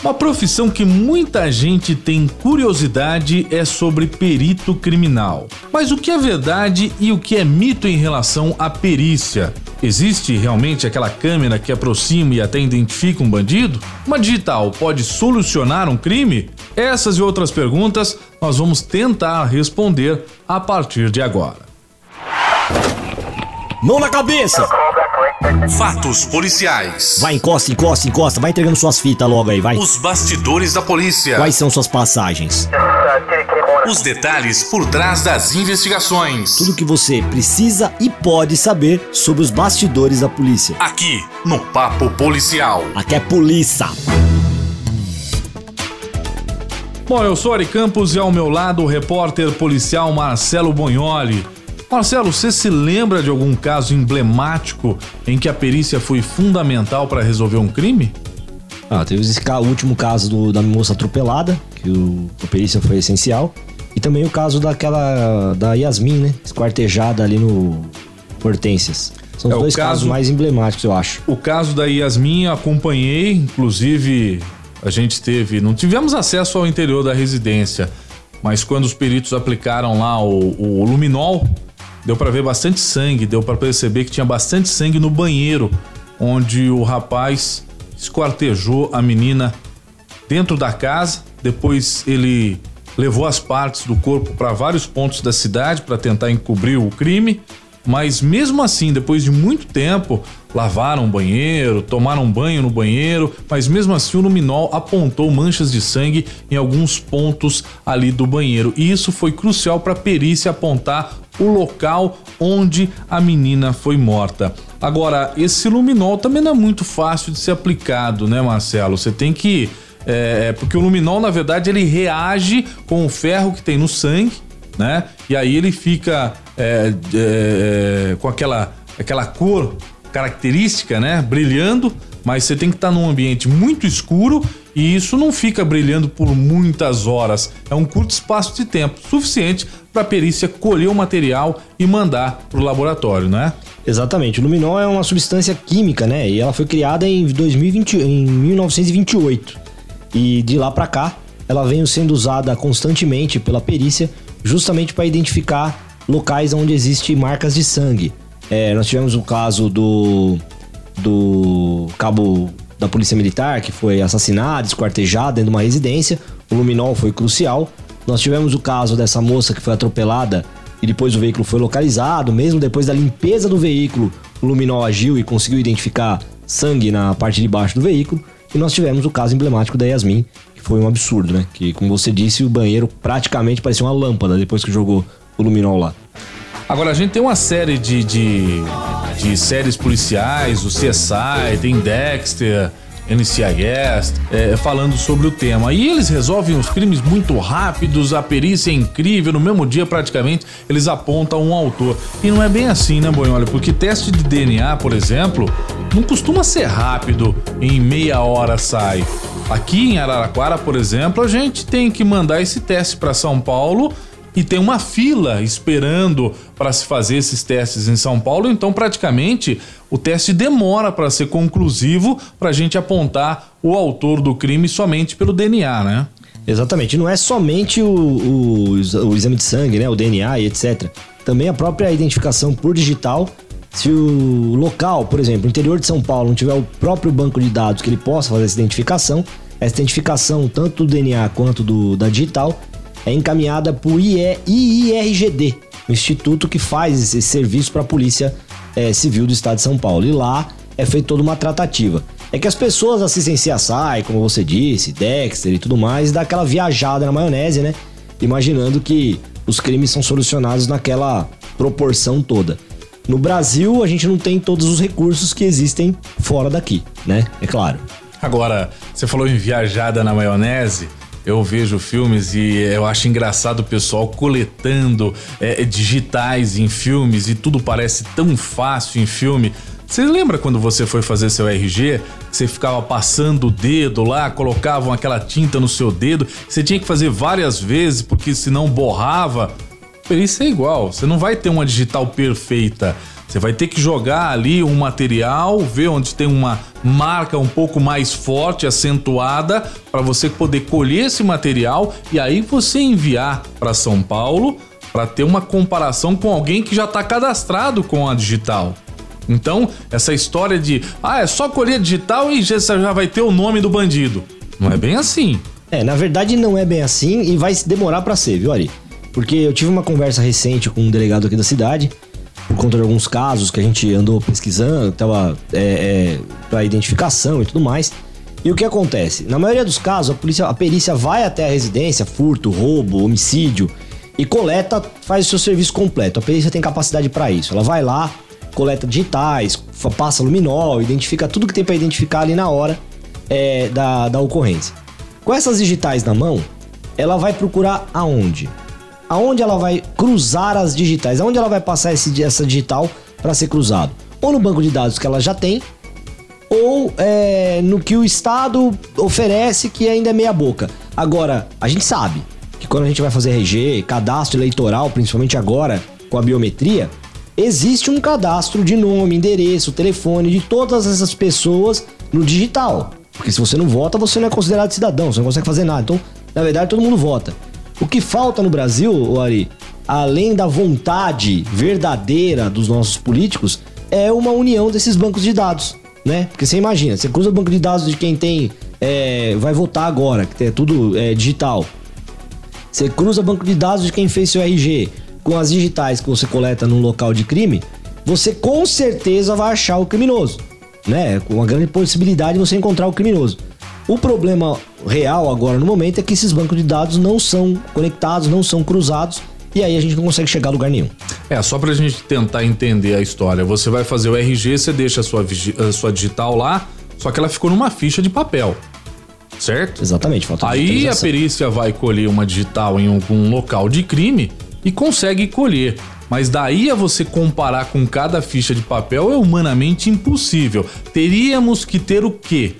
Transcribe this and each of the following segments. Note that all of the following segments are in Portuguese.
Uma profissão que muita gente tem curiosidade é sobre perito criminal. Mas o que é verdade e o que é mito em relação à perícia? Existe realmente aquela câmera que aproxima e até identifica um bandido? Uma digital pode solucionar um crime? Essas e outras perguntas nós vamos tentar responder a partir de agora. Mão na cabeça! Fatos policiais. Vai, encosta, encosta, encosta. Vai entregando suas fitas logo aí, vai. Os bastidores da polícia. Quais são suas passagens? Os detalhes por trás das investigações. Tudo que você precisa e pode saber sobre os bastidores da polícia. Aqui no Papo Policial. Aqui é polícia. Bom, eu sou Ari Campos e ao meu lado o repórter policial Marcelo Bonholi. Marcelo, você se lembra de algum caso emblemático em que a perícia foi fundamental para resolver um crime? Ah, teve esse o último caso do, da moça atropelada, que o, a perícia foi essencial. E também o caso daquela. da Yasmin, né? Esquartejada ali no Hortências. São os é, dois caso, casos mais emblemáticos, eu acho. O caso da Yasmin acompanhei, inclusive a gente teve. Não tivemos acesso ao interior da residência, mas quando os peritos aplicaram lá o, o luminol, deu para ver bastante sangue, deu para perceber que tinha bastante sangue no banheiro, onde o rapaz esquartejou a menina dentro da casa. Depois ele levou as partes do corpo para vários pontos da cidade para tentar encobrir o crime. Mas mesmo assim, depois de muito tempo, lavaram o banheiro, tomaram banho no banheiro, mas mesmo assim o luminol apontou manchas de sangue em alguns pontos ali do banheiro. E isso foi crucial para a perícia apontar o local onde a menina foi morta. Agora, esse luminol também não é muito fácil de ser aplicado, né, Marcelo? Você tem que. É, porque o luminol, na verdade, ele reage com o ferro que tem no sangue, né? E aí ele fica é, é, com aquela, aquela cor característica, né? Brilhando, mas você tem que estar num ambiente muito escuro e isso não fica brilhando por muitas horas. É um curto espaço de tempo suficiente para a perícia colher o material e mandar para o laboratório, né? Exatamente. O luminol é uma substância química, né? E ela foi criada em 2020, em 1928. E de lá para cá, ela vem sendo usada constantemente pela perícia, justamente para identificar locais onde existem marcas de sangue. É, nós tivemos o caso do, do cabo da Polícia Militar, que foi assassinado, esquartejado dentro de uma residência. O luminol foi crucial. Nós tivemos o caso dessa moça que foi atropelada e depois o veículo foi localizado. Mesmo depois da limpeza do veículo, o luminol agiu e conseguiu identificar sangue na parte de baixo do veículo. E nós tivemos o caso emblemático da Yasmin, que foi um absurdo, né? Que, como você disse, o banheiro praticamente parecia uma lâmpada depois que jogou o luminol lá. Agora, a gente tem uma série de, de, de séries policiais, o CSI, tem Dexter, NCIS, é, falando sobre o tema. E eles resolvem os crimes muito rápidos, a perícia é incrível, no mesmo dia praticamente eles apontam um autor. E não é bem assim, né, Boiolha? Porque teste de DNA, por exemplo, não costuma ser rápido, em meia hora sai. Aqui em Araraquara, por exemplo, a gente tem que mandar esse teste para São Paulo e tem uma fila esperando para se fazer esses testes em São Paulo, então praticamente o teste demora para ser conclusivo para a gente apontar o autor do crime somente pelo DNA, né? Exatamente, não é somente o, o, o exame de sangue, né, o DNA e etc. Também a própria identificação por digital se o local, por exemplo, o interior de São Paulo, não tiver o próprio banco de dados que ele possa fazer essa identificação, essa identificação tanto do DNA quanto do, da digital é encaminhada para o IIRGD, o instituto que faz esse serviço para a Polícia é, Civil do Estado de São Paulo. E lá é feita toda uma tratativa. É que as pessoas assistem CSI, como você disse, Dexter e tudo mais, dá aquela viajada na maionese, né? Imaginando que os crimes são solucionados naquela proporção toda. No Brasil, a gente não tem todos os recursos que existem fora daqui, né? É claro. Agora, você falou em viajada na maionese eu vejo filmes e eu acho engraçado o pessoal coletando é, digitais em filmes e tudo parece tão fácil em filme. Você lembra quando você foi fazer seu RG? Você ficava passando o dedo lá, colocavam aquela tinta no seu dedo, você tinha que fazer várias vezes porque senão borrava. Isso é igual, você não vai ter uma digital perfeita. Você vai ter que jogar ali um material, ver onde tem uma marca um pouco mais forte, acentuada, para você poder colher esse material e aí você enviar para São Paulo para ter uma comparação com alguém que já está cadastrado com a digital. Então, essa história de, ah, é só colher digital e você já vai ter o nome do bandido. Não é bem assim. É, na verdade não é bem assim e vai demorar para ser, viu, Ari? Porque eu tive uma conversa recente com um delegado aqui da cidade, por conta de alguns casos que a gente andou pesquisando, é, é, para identificação e tudo mais. E o que acontece? Na maioria dos casos, a polícia, a perícia vai até a residência, furto, roubo, homicídio, e coleta, faz o seu serviço completo. A perícia tem capacidade para isso. Ela vai lá, coleta digitais, passa luminol, identifica tudo que tem para identificar ali na hora é, da, da ocorrência. Com essas digitais na mão, ela vai procurar aonde? Aonde ela vai cruzar as digitais? Aonde ela vai passar esse, essa digital para ser cruzado? Ou no banco de dados que ela já tem, ou é, no que o Estado oferece que ainda é meia boca. Agora, a gente sabe que quando a gente vai fazer RG, cadastro eleitoral, principalmente agora com a biometria, existe um cadastro de nome, endereço, telefone de todas essas pessoas no digital. Porque se você não vota, você não é considerado cidadão, você não consegue fazer nada. Então, na verdade, todo mundo vota. O que falta no Brasil, Ari, além da vontade verdadeira dos nossos políticos, é uma união desses bancos de dados, né? Porque você imagina, você cruza o banco de dados de quem tem é, vai votar agora, que é tudo é, digital. Você cruza banco de dados de quem fez seu RG com as digitais que você coleta no local de crime, você com certeza vai achar o criminoso, né? Com uma grande possibilidade de você encontrar o criminoso. O problema real agora no momento é que esses bancos de dados não são conectados, não são cruzados e aí a gente não consegue chegar a lugar nenhum. É, só pra gente tentar entender a história. Você vai fazer o RG, você deixa a sua, a sua digital lá, só que ela ficou numa ficha de papel certo? Exatamente. Falta Aí a perícia vai colher uma digital em um, um local de crime e consegue colher. Mas daí a você comparar com cada ficha de papel é humanamente impossível. Teríamos que ter o quê?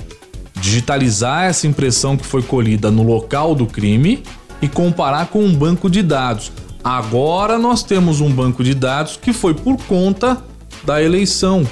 Digitalizar essa impressão que foi colhida no local do crime e comparar com um banco de dados. Agora nós temos um banco de dados que foi por conta da eleição.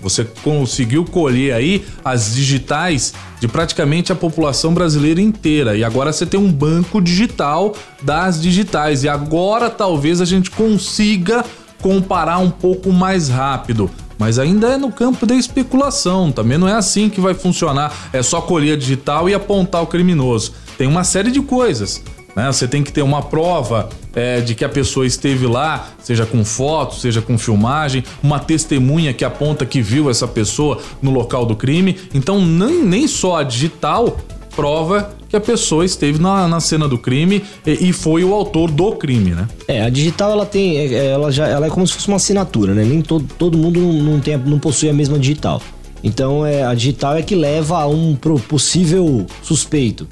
Você conseguiu colher aí as digitais de praticamente a população brasileira inteira. E agora você tem um banco digital das digitais. E agora talvez a gente consiga comparar um pouco mais rápido. Mas ainda é no campo da especulação. Também não é assim que vai funcionar. É só colher digital e apontar o criminoso. Tem uma série de coisas. Né? Você tem que ter uma prova é, de que a pessoa esteve lá, seja com foto, seja com filmagem, uma testemunha que aponta que viu essa pessoa no local do crime. Então, nem, nem só a digital prova que a pessoa esteve na, na cena do crime e, e, foi o autor do crime, né? É, a digital ela tem, é, é, ela já, ela é como se fosse uma assinatura, né? Nem todo, todo mundo não, não, tem, não possui a mesma digital. Então é, a digital é que leva a um possível suspeito.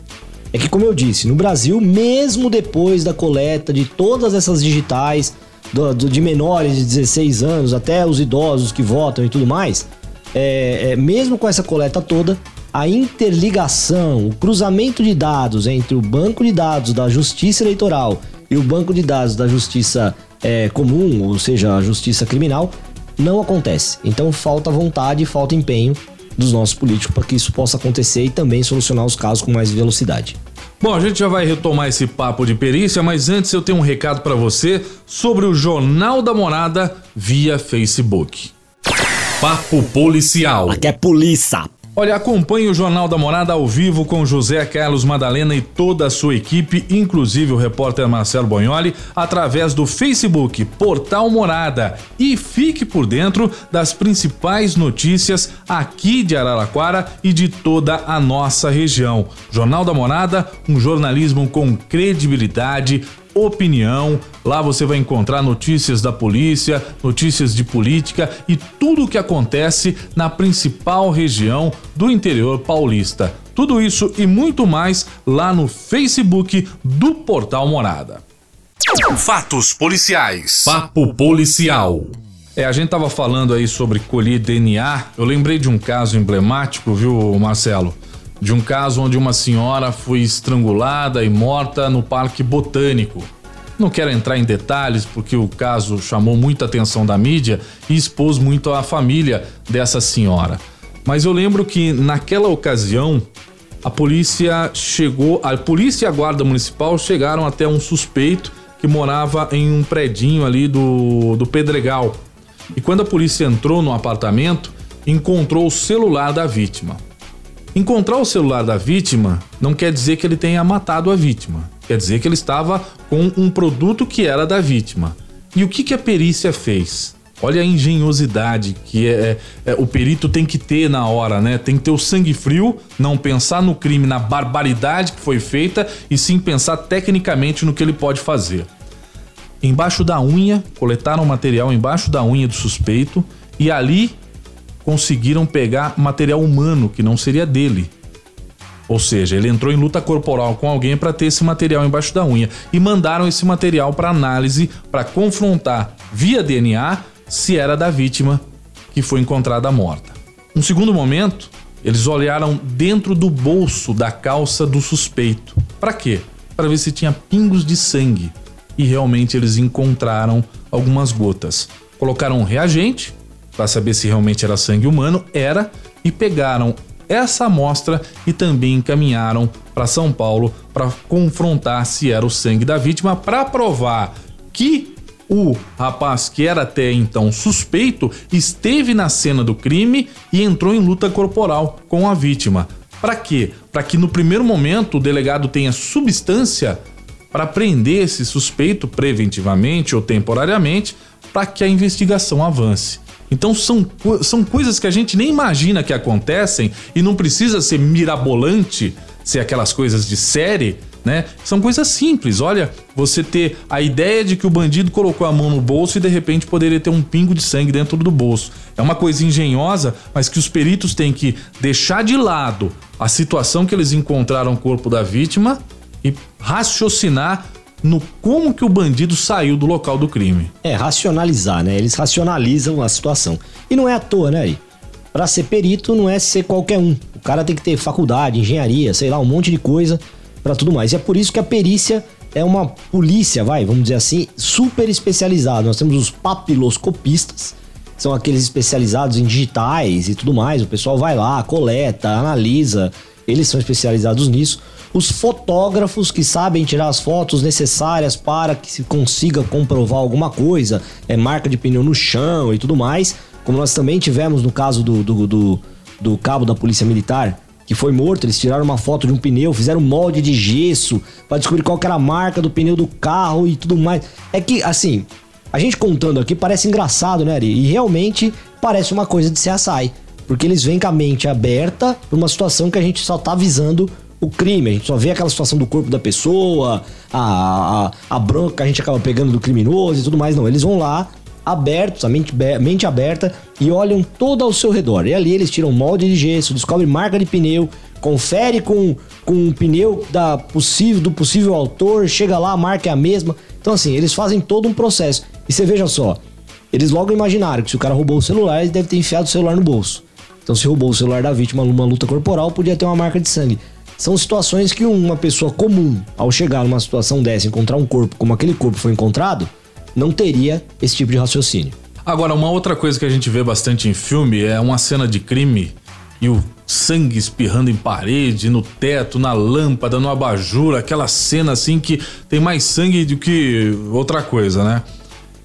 É que, como eu disse, no Brasil, mesmo depois da coleta de todas essas digitais, do, do, de menores de 16 anos até os idosos que votam e tudo mais, é, é, mesmo com essa coleta toda, a interligação, o cruzamento de dados entre o banco de dados da Justiça Eleitoral e o banco de dados da Justiça é, Comum, ou seja, a Justiça Criminal, não acontece. Então falta vontade, falta empenho dos nossos políticos para que isso possa acontecer e também solucionar os casos com mais velocidade. Bom, a gente já vai retomar esse papo de perícia, mas antes eu tenho um recado para você sobre o Jornal da Morada via Facebook. Papo Policial. Aqui é polícia. Olha, acompanhe o Jornal da Morada ao vivo com José Carlos Madalena e toda a sua equipe, inclusive o repórter Marcelo Bonholi, através do Facebook Portal Morada. E fique por dentro das principais notícias aqui de Araraquara e de toda a nossa região. Jornal da Morada, um jornalismo com credibilidade opinião. Lá você vai encontrar notícias da polícia, notícias de política e tudo o que acontece na principal região do interior paulista. Tudo isso e muito mais lá no Facebook do Portal Morada. Fatos policiais. Papo policial. É, a gente tava falando aí sobre colher DNA. Eu lembrei de um caso emblemático, viu, Marcelo? De um caso onde uma senhora foi estrangulada e morta no Parque Botânico. Não quero entrar em detalhes porque o caso chamou muita atenção da mídia e expôs muito a família dessa senhora. Mas eu lembro que naquela ocasião a polícia chegou, a polícia e a guarda municipal chegaram até um suspeito que morava em um predinho ali do, do Pedregal. E quando a polícia entrou no apartamento, encontrou o celular da vítima. Encontrar o celular da vítima não quer dizer que ele tenha matado a vítima. Quer dizer que ele estava com um produto que era da vítima. E o que, que a perícia fez? Olha a engenhosidade que é, é, é, o perito tem que ter na hora, né? Tem que ter o sangue frio, não pensar no crime, na barbaridade que foi feita e sim pensar tecnicamente no que ele pode fazer. Embaixo da unha, coletaram material embaixo da unha do suspeito e ali conseguiram pegar material humano que não seria dele. Ou seja, ele entrou em luta corporal com alguém para ter esse material embaixo da unha e mandaram esse material para análise para confrontar via DNA se era da vítima que foi encontrada morta. Um segundo momento, eles olharam dentro do bolso da calça do suspeito. Para quê? Para ver se tinha pingos de sangue. E realmente eles encontraram algumas gotas. Colocaram um reagente para saber se realmente era sangue humano, era, e pegaram essa amostra e também encaminharam para São Paulo para confrontar se era o sangue da vítima para provar que o rapaz que era até então suspeito esteve na cena do crime e entrou em luta corporal com a vítima. Para quê? Para que no primeiro momento o delegado tenha substância para prender esse suspeito preventivamente ou temporariamente para que a investigação avance. Então são, são coisas que a gente nem imagina que acontecem e não precisa ser mirabolante, ser aquelas coisas de série, né? São coisas simples. Olha, você ter a ideia de que o bandido colocou a mão no bolso e de repente poderia ter um pingo de sangue dentro do bolso. É uma coisa engenhosa, mas que os peritos têm que deixar de lado a situação que eles encontraram o corpo da vítima e raciocinar no como que o bandido saiu do local do crime. É, racionalizar, né? Eles racionalizam a situação. E não é à toa, né, aí? Pra ser perito não é ser qualquer um. O cara tem que ter faculdade, engenharia, sei lá, um monte de coisa para tudo mais. E é por isso que a perícia é uma polícia, vai, vamos dizer assim, super especializada. Nós temos os papiloscopistas, são aqueles especializados em digitais e tudo mais. O pessoal vai lá, coleta, analisa, eles são especializados nisso os fotógrafos que sabem tirar as fotos necessárias para que se consiga comprovar alguma coisa, é marca de pneu no chão e tudo mais, como nós também tivemos no caso do, do, do, do cabo da Polícia Militar, que foi morto, eles tiraram uma foto de um pneu, fizeram molde de gesso para descobrir qual era a marca do pneu do carro e tudo mais. É que, assim, a gente contando aqui parece engraçado, né, Ari? E realmente parece uma coisa de CSI. Porque eles vêm com a mente aberta para uma situação que a gente só tá avisando o crime, a gente só vê aquela situação do corpo da pessoa, a, a, a bronca que a gente acaba pegando do criminoso e tudo mais. Não, eles vão lá, abertos, a mente, mente aberta, e olham todo ao seu redor. E ali eles tiram molde de gesso, descobrem marca de pneu, confere com, com o pneu da possível, do possível autor, chega lá, a marca é a mesma. Então, assim, eles fazem todo um processo. E você veja só, eles logo imaginaram que se o cara roubou o celular, ele deve ter enfiado o celular no bolso. Então, se roubou o celular da vítima numa luta corporal, podia ter uma marca de sangue. São situações que uma pessoa comum, ao chegar numa situação dessa, encontrar um corpo como aquele corpo foi encontrado, não teria esse tipo de raciocínio. Agora, uma outra coisa que a gente vê bastante em filme é uma cena de crime e o sangue espirrando em parede, no teto, na lâmpada, no abajur, aquela cena assim que tem mais sangue do que outra coisa, né?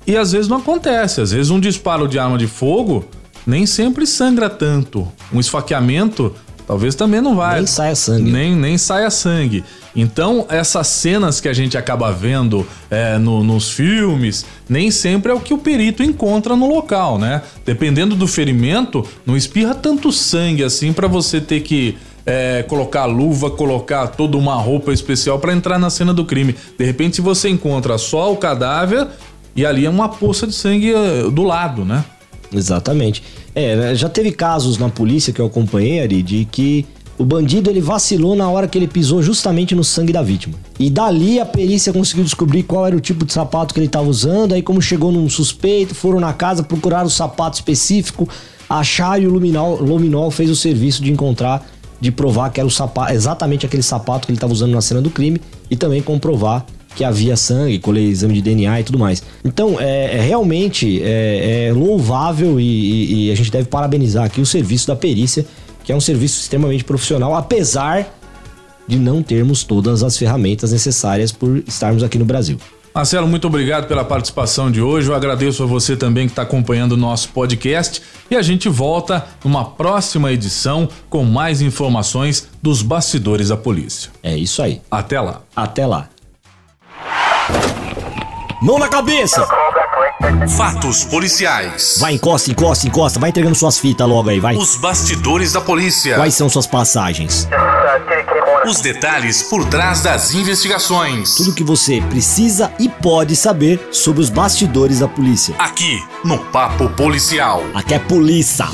E às vezes não acontece, às vezes um disparo de arma de fogo nem sempre sangra tanto. Um esfaqueamento talvez também não vai. Nem saia sangue. Nem, nem saia sangue. Então, essas cenas que a gente acaba vendo é, no, nos filmes, nem sempre é o que o perito encontra no local, né? Dependendo do ferimento, não espirra tanto sangue assim para você ter que é, colocar luva, colocar toda uma roupa especial para entrar na cena do crime. De repente, se você encontra só o cadáver e ali é uma poça de sangue é, do lado, né? Exatamente. É, né, já teve casos na polícia que eu acompanhei, Ari, de que o bandido ele vacilou na hora que ele pisou justamente no sangue da vítima. E dali a perícia conseguiu descobrir qual era o tipo de sapato que ele estava usando. Aí, como chegou num suspeito, foram na casa, procuraram o sapato específico, acharam e o Luminol, Luminol fez o serviço de encontrar, de provar que era o sapato, exatamente aquele sapato que ele estava usando na cena do crime e também comprovar que havia sangue, colei exame de DNA e tudo mais. Então, é, é realmente é, é louvável e, e, e, a gente deve parabenizar aqui o serviço da perícia, que é um serviço extremamente profissional, apesar de não termos todas as ferramentas necessárias por estarmos aqui no Brasil. Marcelo, muito obrigado pela participação de hoje. Eu agradeço a você também que está acompanhando o nosso podcast e a gente volta numa próxima edição com mais informações dos bastidores da polícia. É isso aí. Até lá. Até lá. Mão na cabeça! Fatos policiais. Vai, encosta, encosta, encosta. Vai entregando suas fitas logo aí, vai. Os bastidores da polícia. Quais são suas passagens? Os detalhes por trás das investigações. Tudo que você precisa e pode saber sobre os bastidores da polícia. Aqui, no Papo Policial. Aqui é polícia.